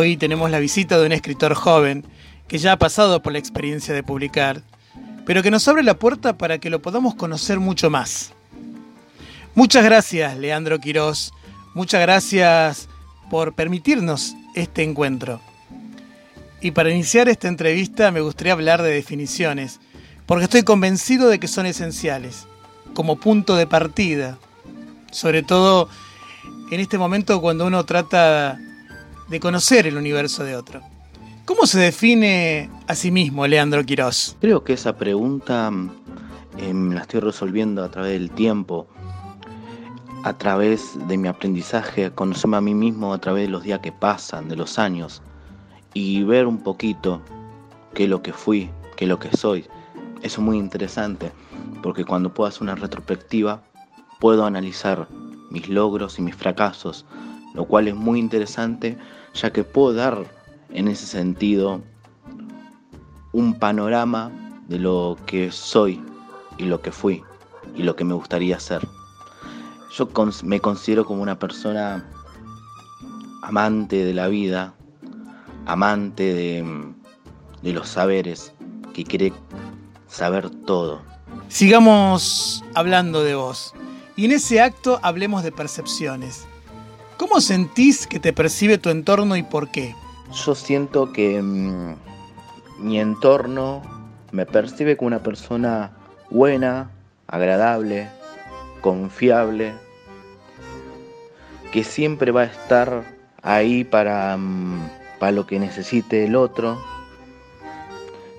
Hoy tenemos la visita de un escritor joven que ya ha pasado por la experiencia de publicar, pero que nos abre la puerta para que lo podamos conocer mucho más. Muchas gracias, Leandro Quirós. Muchas gracias por permitirnos este encuentro. Y para iniciar esta entrevista me gustaría hablar de definiciones, porque estoy convencido de que son esenciales, como punto de partida, sobre todo en este momento cuando uno trata de conocer el universo de otro. ¿Cómo se define a sí mismo Leandro Quirós? Creo que esa pregunta eh, la estoy resolviendo a través del tiempo, a través de mi aprendizaje, conocerme a mí mismo a través de los días que pasan, de los años, y ver un poquito qué es lo que fui, qué es lo que soy. Eso es muy interesante, porque cuando puedo hacer una retrospectiva, puedo analizar mis logros y mis fracasos, lo cual es muy interesante ya que puedo dar en ese sentido un panorama de lo que soy y lo que fui y lo que me gustaría ser. Yo me considero como una persona amante de la vida, amante de, de los saberes, que quiere saber todo. Sigamos hablando de vos. Y en ese acto hablemos de percepciones. ¿Cómo sentís que te percibe tu entorno y por qué? Yo siento que mm, mi entorno me percibe como una persona buena, agradable, confiable, que siempre va a estar ahí para, mm, para lo que necesite el otro.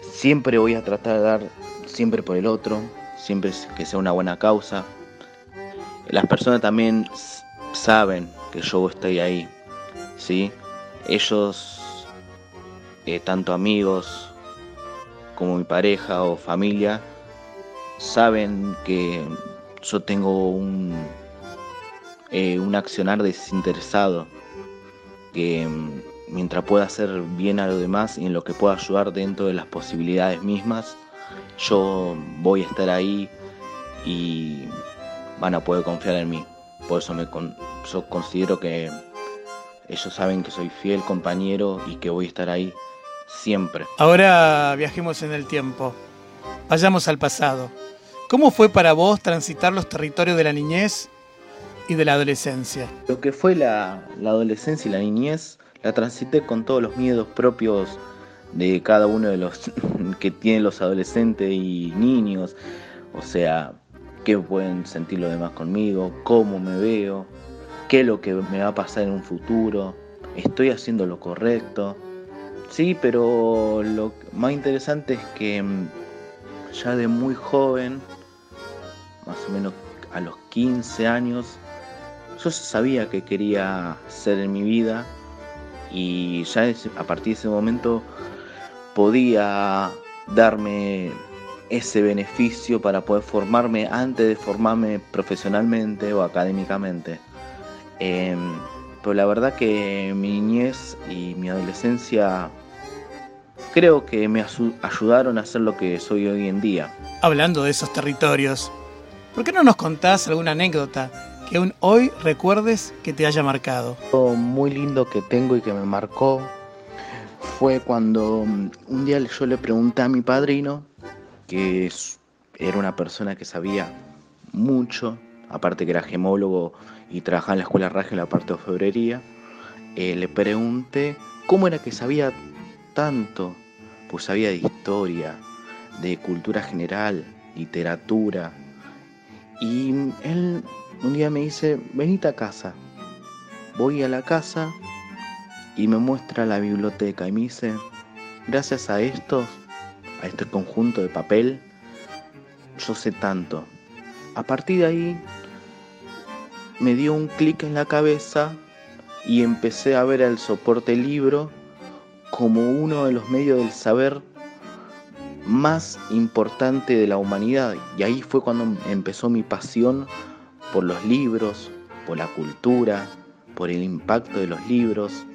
Siempre voy a tratar de dar siempre por el otro, siempre que sea una buena causa. Las personas también saben que yo estoy ahí, ¿sí? Ellos, eh, tanto amigos como mi pareja o familia, saben que yo tengo un, eh, un accionar desinteresado, que mm, mientras pueda hacer bien a los demás y en lo que pueda ayudar dentro de las posibilidades mismas, yo voy a estar ahí y van a poder confiar en mí. Por eso me yo considero que ellos saben que soy fiel compañero y que voy a estar ahí siempre. Ahora viajemos en el tiempo. Vayamos al pasado. ¿Cómo fue para vos transitar los territorios de la niñez y de la adolescencia? Lo que fue la, la adolescencia y la niñez la transité con todos los miedos propios de cada uno de los que tienen los adolescentes y niños. O sea, qué pueden sentir los demás conmigo, cómo me veo, qué es lo que me va a pasar en un futuro, estoy haciendo lo correcto. Sí, pero lo más interesante es que mm, ya de muy joven, más o menos a los 15 años, yo sabía que quería ser en mi vida y ya a partir de ese momento podía darme ese beneficio para poder formarme antes de formarme profesionalmente o académicamente. Em, pero la verdad que mi niñez y mi adolescencia creo que me ayudaron a ser lo que soy hoy en día. Hablando de esos territorios, ¿por qué no nos contás alguna anécdota que aún hoy recuerdes que te haya marcado? Lo muy lindo que tengo y que me marcó fue cuando mm, un día yo le pregunté a mi padrino que era una persona que sabía mucho, aparte que era gemólogo y trabajaba en la escuela Raja en la parte de orfebrería, eh, le pregunté cómo era que sabía tanto, pues sabía de historia, de cultura general, literatura, y él un día me dice, venite a casa. Voy a la casa y me muestra la biblioteca y me dice, gracias a esto a este conjunto de papel, yo sé tanto. A partir de ahí me dio un clic en la cabeza y empecé a ver el soporte libro como uno de los medios del saber más importante de la humanidad. Y ahí fue cuando empezó mi pasión por los libros, por la cultura, por el impacto de los libros.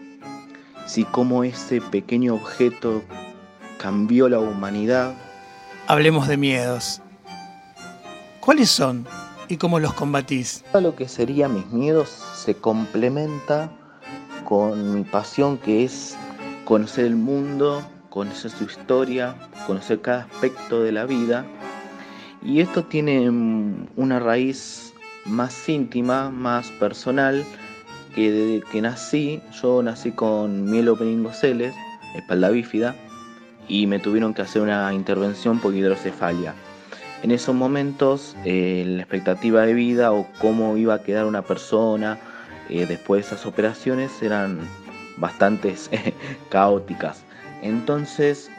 Si cómo ese pequeño objeto cambió la humanidad. Hablemos de miedos. ¿Cuáles son y cómo los combatís? Lo que serían mis miedos se complementa con mi pasión que es conocer el mundo, conocer su historia, conocer cada aspecto de la vida. Y esto tiene una raíz más íntima, más personal, que desde que nací, yo nací con mielopeningoceles, espalda bífida, y me tuvieron que hacer una intervención por hidrocefalia. En esos momentos, eh, la expectativa de vida o cómo iba a quedar una persona eh, después de esas operaciones eran bastante caóticas. Entonces,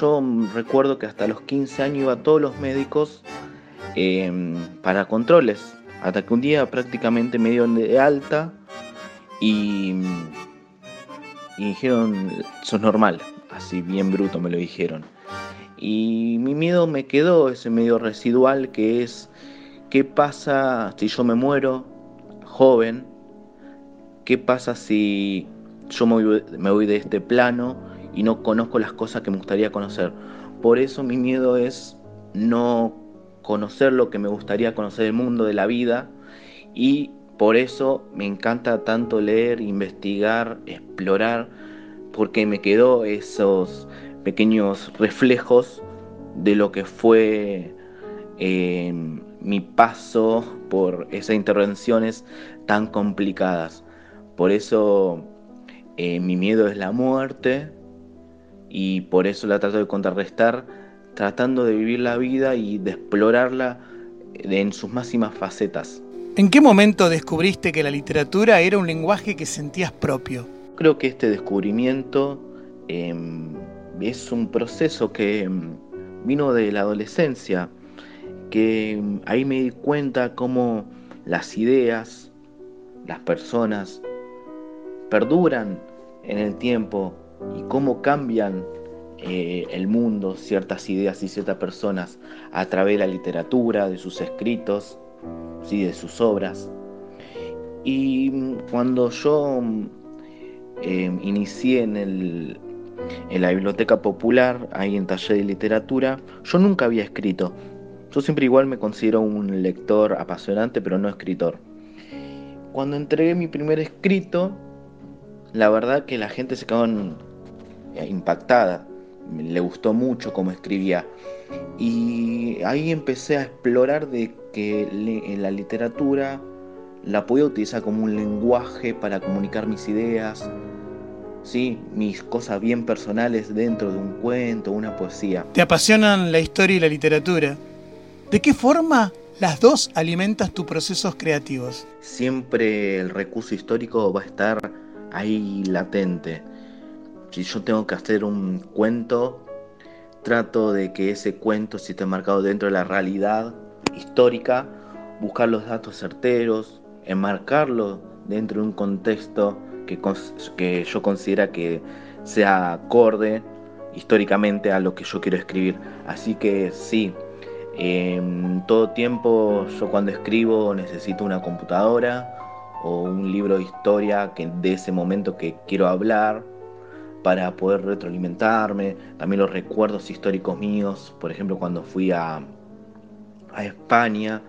yo recuerdo que hasta los 15 años iba a todos los médicos em, para controles, hasta que un día prácticamente me dieron de alta y, y dijeron, eso es normal, así bien bruto me lo dijeron. Y mi miedo me quedó, ese medio residual que es, ¿qué pasa si yo me muero joven? ¿Qué pasa si yo me voy, me voy de este plano y no conozco las cosas que me gustaría conocer? Por eso mi miedo es no conocer lo que me gustaría conocer del mundo, de la vida, y por eso me encanta tanto leer, investigar, explorar, porque me quedó esos pequeños reflejos de lo que fue eh, mi paso por esas intervenciones tan complicadas. Por eso eh, mi miedo es la muerte y por eso la trato de contrarrestar, tratando de vivir la vida y de explorarla en sus máximas facetas. ¿En qué momento descubriste que la literatura era un lenguaje que sentías propio? Creo que este descubrimiento em, es un proceso que em, vino de la adolescencia, que em, ahí me di cuenta cómo las ideas, las personas, perduran en el tiempo y cómo cambian eh, el mundo, ciertas ideas y ciertas personas a través de la literatura, de sus escritos, ¿sí? de sus obras. Y cuando yo em, inicié en, el, en la biblioteca popular, ahí en taller de literatura, yo nunca había escrito. Yo siempre igual me considero un lector apasionante, pero no escritor. Cuando entregué mi primer escrito, la verdad que la gente se quedó eh, impactada, le gustó mucho cómo escribía. Y ahí empecé a explorar de que en la literatura la podía utilizar como un lenguaje para comunicar mis ideas, ¿sí? mis cosas bien personales dentro de un cuento, una poesía. ¿Te apasionan la historia y la literatura? ¿De qué forma las dos alimentas tus procesos creativos? Siempre el recurso histórico va a estar ahí latente. Si yo tengo que hacer un cuento, trato de que ese cuento, si esté marcado dentro de la realidad histórica, buscar los datos certeros, enmarcarlo dentro de un contexto que, yo considera que sea acorde históricamente a lo que yo quiero escribir. Así que sí, en todo tiempo yo cuando escribo necesito una computadora o un libro de historia que de ese momento que quiero hablar para poder retroalimentarme, también los recuerdos históricos míos, por ejemplo cuando fui a, a España,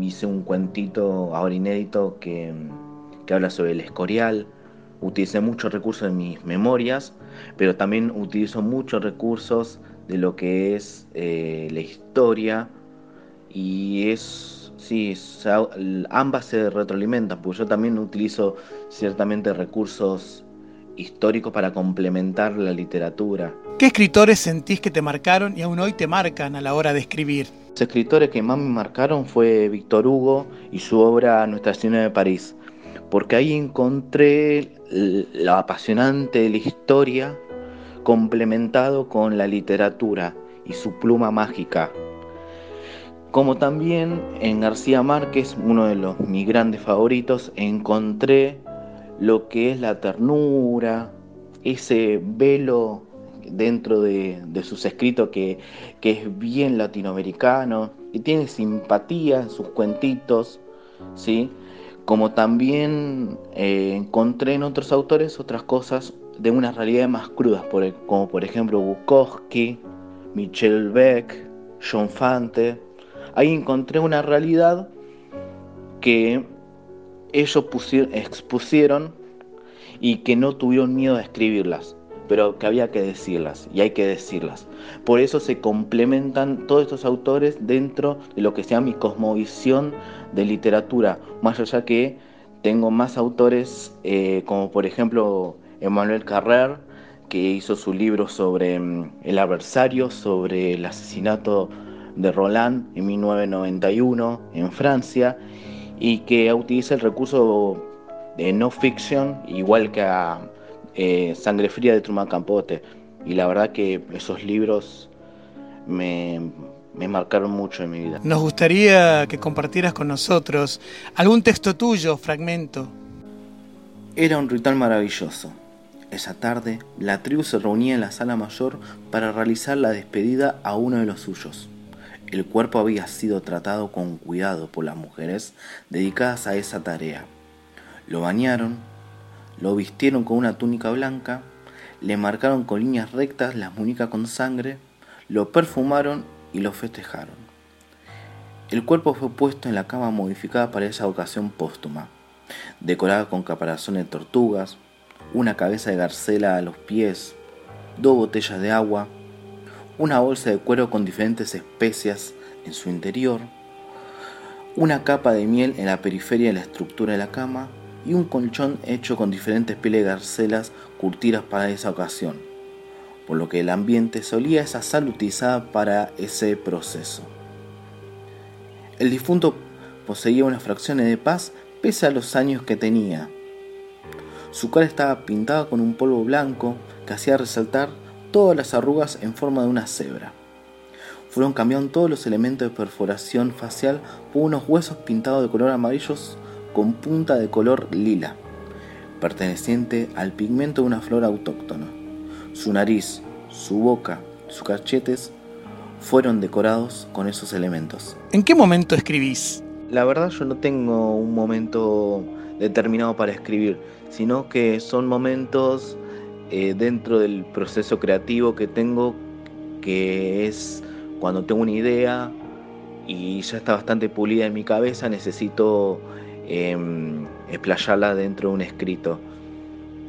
hice un cuentito ahora inédito que, que habla sobre el escorial, utilicé muchos recursos de mis memorias, pero también utilizo muchos recursos de lo que es eh, la historia y es Sí, ambas se retroalimentan, porque yo también utilizo ciertamente recursos históricos para complementar la literatura. ¿Qué escritores sentís que te marcaron y aún hoy te marcan a la hora de escribir? Los escritores que más me marcaron fue Víctor Hugo y su obra Nuestra Señora de París, porque ahí encontré lo apasionante de la historia complementado con la literatura y su pluma mágica Como también en García Márquez, uno de los mis grandes favoritos, encontré lo que es la ternura, ese velo dentro de, sus escritos que, es bien latinoamericano y tiene simpatía en sus cuentitos, ¿sí? Como también eh, encontré en otros autores otras cosas de una realidad más crudas, como por ejemplo Bukowski, Michel Beck, John Fante, Ahí encontré una realidad que ellos expusieron y que no tuvieron miedo a escribirlas, pero que había que decirlas y hay que decirlas. Por eso se complementan todos estos autores dentro de lo que sea mi cosmovisión de literatura, más allá que tengo más autores eh, como por ejemplo Emmanuel Carrer, que hizo su libro sobre mm, el adversario, sobre el asesinato de Roland en 1991 en Francia y que utiliza el recurso de no fiction igual que a eh, Sangre Fría de Truman Campote y la verdad que esos libros me, me marcaron mucho en mi vida. Nos gustaría que compartieras con nosotros algún texto tuyo, fragmento. Era un ritual maravilloso. Esa tarde, la tribu se reunía en la sala mayor para realizar la despedida a uno de los suyos. El cuerpo había sido tratado con cuidado por las mujeres dedicadas a esa tarea. Lo bañaron, lo vistieron con una túnica blanca, le marcaron con líneas rectas las muñecas con sangre, lo perfumaron y lo festejaron. El cuerpo fue puesto en la cama modificada para esa ocasión póstuma, decorada con caparazón de tortugas, una cabeza de garcela a los pies, dos botellas de agua, una bolsa de cuero con diferentes especias en su interior, una capa de miel en la periferia de la estructura de la cama y un colchón hecho con diferentes pieles garcelas curtidas para esa ocasión, por lo que el ambiente solía esa sal utilizada para ese proceso. El difunto poseía unas fracciones de paz pese a los años que tenía. Su cara estaba pintada con un polvo blanco que hacía resaltar todas las arrugas en forma de una cebra. Fueron cambiados todos los elementos de perforación facial por unos huesos pintados de color amarillos con punta de color lila, perteneciente al pigmento de una flor autóctona. Su nariz, su boca, sus cachetes fueron decorados con esos elementos. ¿En qué momento escribís? La verdad yo no tengo un momento determinado para escribir, sino que son momentos eh, dentro del proceso creativo que tengo, que es cuando tengo una idea y ya está bastante pulida en mi cabeza, necesito explayarla dentro de un escrito.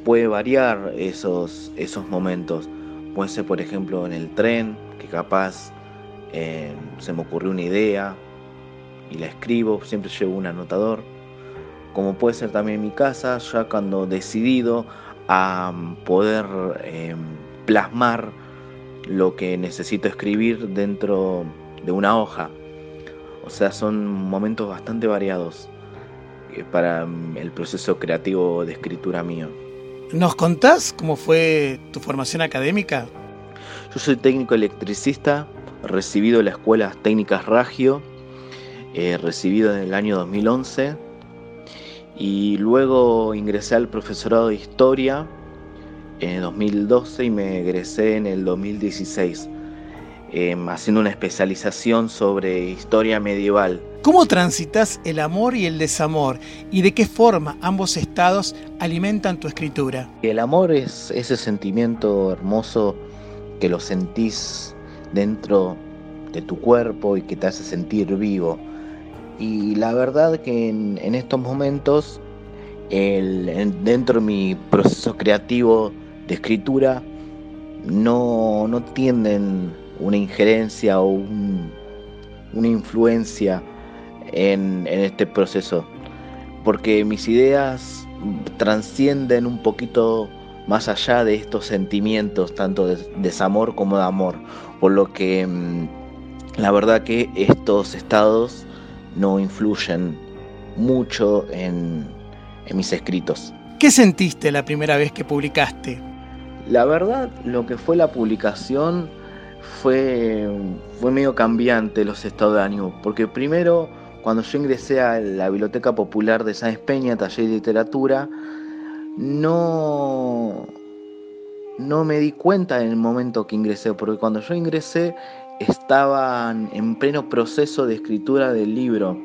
Puede variar esos, esos momentos. Puede ser, por ejemplo, en el tren, que capaz em, se me ocurrió una idea y la escribo, siempre llevo un anotador. Como puede ser también en mi casa, ya cuando decidido a poder em, plasmar lo que necesito escribir dentro de una hoja. O sea, son momentos bastante variados para em, el proceso creativo de escritura mío. ¿Nos contás cómo fue tu formación académica? Yo soy técnico electricista, recibido en la Escuela Técnicas Ragio, eh, recibido en el año 2011 y luego ingresé al profesorado de historia en 2012 y me egresé en el 2016, em, haciendo una especialización sobre historia medieval. ¿Cómo transitas el amor y el desamor y de qué forma ambos estados alimentan tu escritura? El amor es ese sentimiento hermoso que lo sentís dentro de tu cuerpo y que te hace sentir vivo y la verdad que en, estos momentos, dentro de mi proceso creativo de escritura, no, no tienden una injerencia o una influencia en, este proceso, porque mis ideas transcienden un poquito más allá de estos sentimientos, tanto de desamor como de amor, por lo que mm, la verdad que estos estados no influyen mucho en, mis escritos. ¿Qué sentiste la primera vez que publicaste? La verdad, lo que fue la publicación fue, fue medio cambiante los estados de ánimo, porque primero cuando yo ingresé a la Biblioteca Popular de San Peña, taller de literatura, no, no me di cuenta en el momento que ingresé, porque cuando yo ingresé estaban en pleno proceso de escritura del libro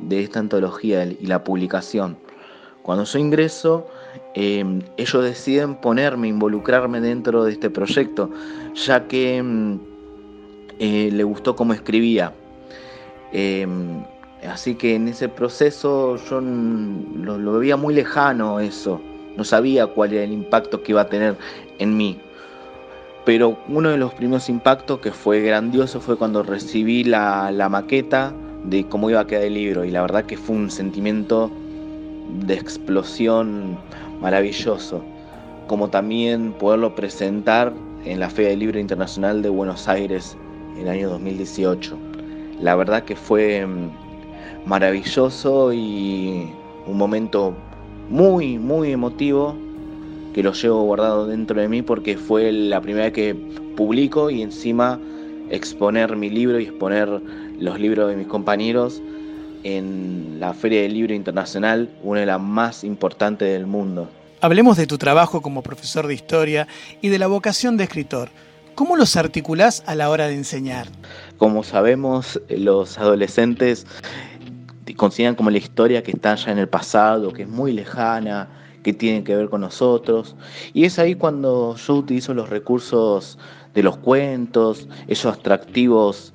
de esta antología y la publicación. Cuando yo ingreso, em, ellos deciden ponerme, involucrarme dentro de este proyecto, ya que em, eh, le gustó cómo escribía. Em, así que en ese proceso yo lo, veía muy lejano eso, no sabía cuál era el impacto que iba a tener en mí. Pero uno de los primeros impactos que fue grandioso fue cuando recibí la maqueta de cómo iba a quedar el libro y la verdad que fue un sentimiento de explosión maravilloso, como también poderlo presentar en la Feria del Libro Internacional de Buenos Aires en el año 2018. La verdad que fue mm, maravilloso y un momento muy, muy emotivo que lo llevo guardado dentro de mí porque fue la primera vez que publico y encima exponer mi libro y exponer los libros de mis compañeros en la Feria del Libro Internacional, una de las más importantes del mundo. Hablemos de tu trabajo como profesor de historia y de la vocación de escritor. ¿Cómo los articulás a la hora de enseñar? Como sabemos, los adolescentes consideran como la historia que está ya en el pasado, que es muy lejana, que tienen que ver con nosotros. Y es ahí cuando yo utilizo los recursos de los cuentos, esos atractivos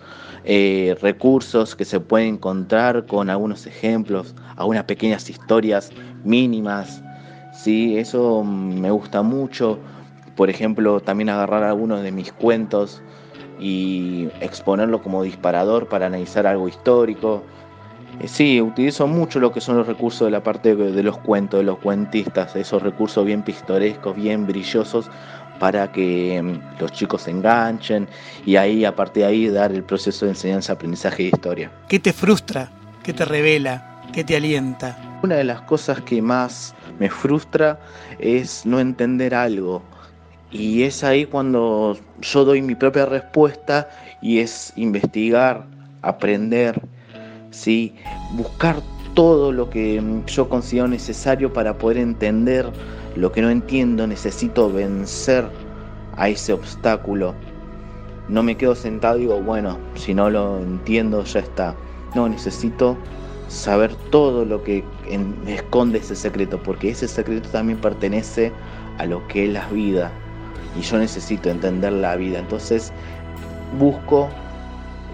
eh, recursos que se pueden encontrar con algunos ejemplos, algunas pequeñas historias mínimas. ¿sí? Eso me gusta mucho. Por ejemplo, también agarrar algunos de mis cuentos y exponerlo como disparador para analizar algo histórico. Eh, sí, utilizo mucho lo que son los recursos de la parte de los cuentos, de los cuentistas, esos recursos bien pistorescos, bien brillosos, para que mm, los chicos se enganchen y ahí, a partir de ahí, dar el proceso de enseñanza, aprendizaje de historia. ¿Qué te frustra? ¿Qué te revela? ¿Qué te alienta? Una de las cosas que más me frustra es no entender algo. Y es ahí cuando yo doy mi propia respuesta y es investigar, aprender, ¿sí? buscar todo lo que yo considero necesario para poder entender lo que no entiendo, necesito vencer a ese obstáculo. No me quedo sentado y digo, bueno, si no lo entiendo ya está. No, necesito saber todo lo que esconde ese secreto, porque ese secreto también pertenece a lo que es la vida. Y yo necesito entender la vida. Entonces busco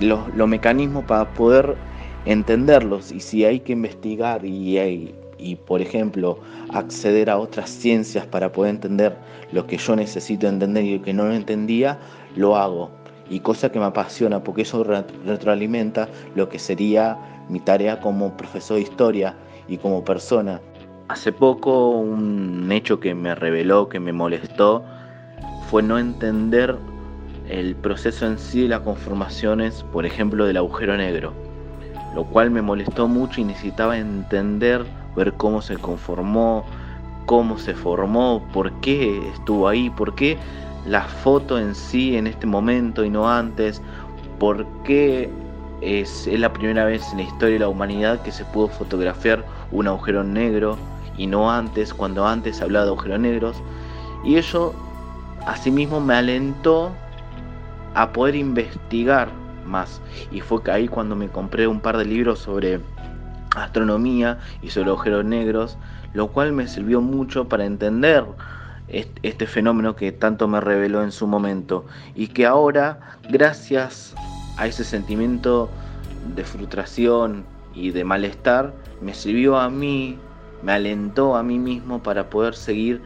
los mecanismos para poder entenderlos y si hay que investigar y, y, por ejemplo, acceder a otras ciencias para poder entender lo que yo necesito entender y lo que no lo entendía, lo hago. Y cosa que me apasiona porque eso retroalimenta lo que sería mi tarea como profesor de historia y como persona. Hace poco un hecho que me reveló, que me molestó, fue no entender el proceso en sí de las conformaciones, por ejemplo, del agujero negro lo cual me molestó mucho y necesitaba entender, ver cómo se conformó, cómo se formó, por qué estuvo ahí, por qué la foto en sí en este momento y no antes, por qué es, la primera vez en la historia de la humanidad que se pudo fotografiar un agujero negro y no antes, cuando antes se hablaba de agujeros negros. Y eso asimismo me alentó a poder investigar más. Y fue ahí cuando me compré un par de libros sobre astronomía y sobre agujeros negros, lo cual me sirvió mucho para entender este fenómeno que tanto me reveló en su momento y que ahora, gracias a ese sentimiento de frustración y de malestar, me sirvió a mí, me alentó a mí mismo para poder seguir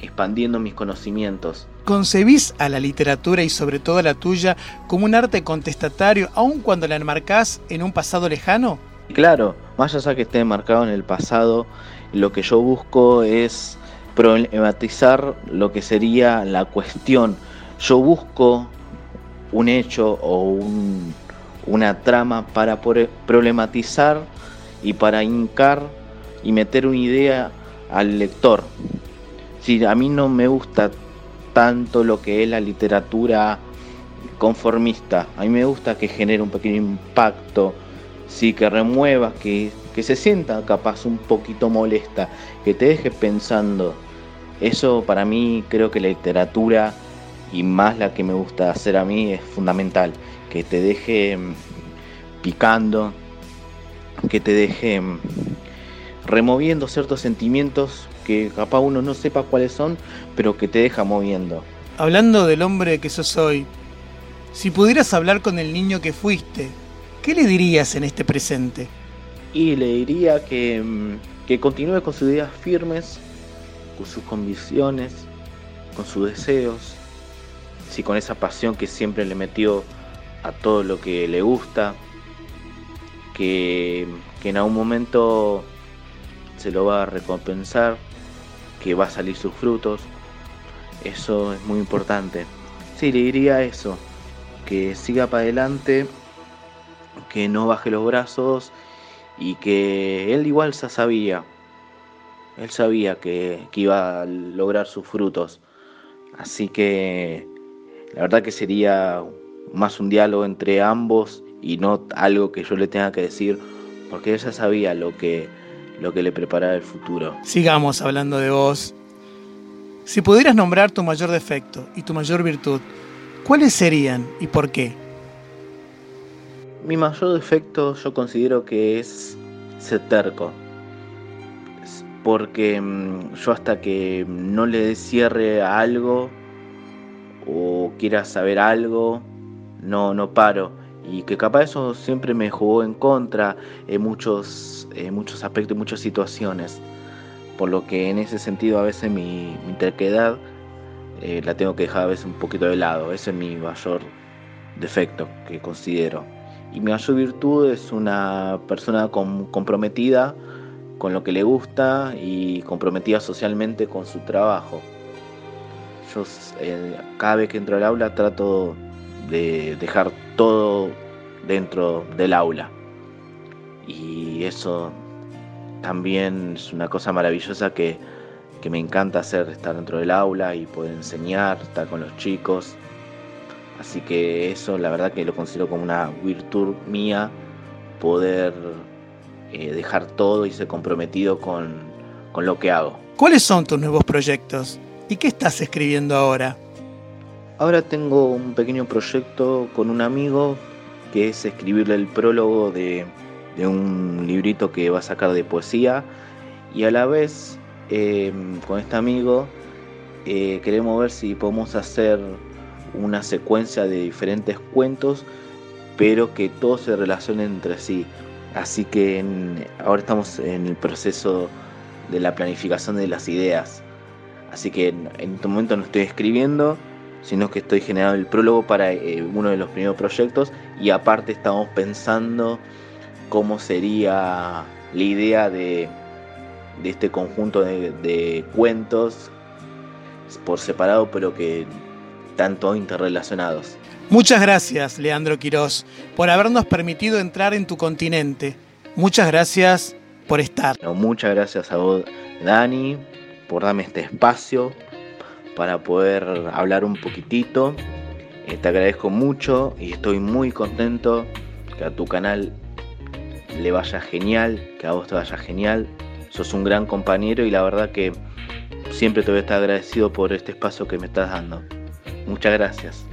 expandiendo mis conocimientos. ¿Concebís a la literatura y sobre todo a la tuya como un arte contestatario aun cuando la enmarcás en un pasado lejano? Claro, más allá que esté enmarcado en el pasado, lo que yo busco es problematizar lo que sería la cuestión. Yo busco un hecho o una trama para problematizar y para hincar y meter una idea al lector a mí no me gusta tanto lo que es la literatura conformista. A mí me gusta que genere un pequeño impacto, sí, que remueva, que, que se sienta capaz un poquito molesta, que te deje pensando. Eso para mí creo que la literatura y más la que me gusta hacer a mí es fundamental, que te deje mm, picando, que te deje mm, removiendo ciertos sentimientos que capaz uno no sepa cuáles son, pero que te deja moviendo. Hablando del hombre que sos hoy, si pudieras hablar con el niño que fuiste, ¿qué le dirías en este presente? Y le diría que, mm, que continúe con sus ideas firmes, con sus convicciones, con sus deseos, sí, con esa pasión que siempre le metió a todo lo que le gusta, que, que en algún momento se lo va a recompensar, que va a salir sus frutos. Eso es muy importante. Sí, le diría eso, que siga para adelante, que no baje los brazos y que él igual ya sabía, él sabía que, que iba a lograr sus frutos. Así que la verdad que sería más un diálogo entre ambos y no algo que yo le tenga que decir, porque ella sabía lo que, lo que le preparaba el futuro. Sigamos hablando de vos. Si pudieras nombrar tu mayor defecto y tu mayor virtud, ¿cuáles serían y por qué? Mi mayor defecto yo considero que es ser terco. Porque mm, yo hasta que no le dé cierre a algo o quiera saber algo, no, no paro y que capaz eso siempre me jugó en contra en muchos, en muchos aspectos, en muchas situaciones. Por lo que en ese sentido a veces mi, mi terquedad eh, la tengo que dejar a veces un poquito de lado. Ese es mi mayor defecto que considero. Y mi mayor virtud es una persona comprometida con lo que le gusta y comprometida socialmente con su trabajo. Yo eh, cada vez que entro al aula trato de dejar todo dentro del aula. Y eso también es una cosa maravillosa que, que me encanta hacer, estar dentro del aula y poder enseñar, estar con los chicos. Así que eso la verdad que lo considero como una virtud mía, poder eh, dejar todo y ser comprometido con, con lo que hago. ¿Cuáles son tus nuevos proyectos? ¿Y qué estás escribiendo ahora? Ahora tengo un pequeño proyecto con un amigo que es escribirle el prólogo de, un librito que va a sacar de poesía y a la vez eh, con este amigo eh, queremos ver si podemos hacer una secuencia de diferentes cuentos pero que todos se relacionen entre sí. Así que ahora estamos en el proceso de la planificación de las ideas. Así que en, en este momento no estoy escribiendo, sino que estoy generando el prólogo para eh, uno de los primeros proyectos y aparte estamos pensando cómo sería la idea de, este conjunto de, cuentos por separado pero que tanto interrelacionados. Muchas gracias, Leandro Quirós, por habernos permitido entrar en tu continente. Muchas gracias por estar. muchas gracias a vos, Dani, por darme este espacio para poder hablar un poquitito. Eh, te agradezco mucho y estoy muy contento que a tu canal le vaya genial, que a vos te vaya genial. Sos un gran compañero y la verdad que siempre te voy a estar agradecido por este espacio que me estás dando. Muchas gracias.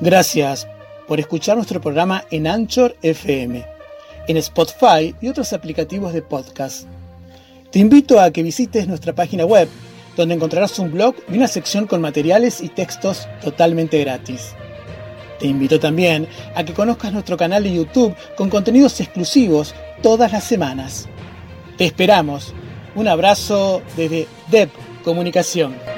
Gracias por escuchar nuestro programa en Anchor FM en Spotify y otros aplicativos de podcast. Te invito a que visites nuestra página web, donde encontrarás un blog y una sección con materiales y textos totalmente gratis. Te invito también a que conozcas nuestro canal de YouTube con contenidos exclusivos todas las semanas. Te esperamos. Un abrazo desde DEP Comunicación.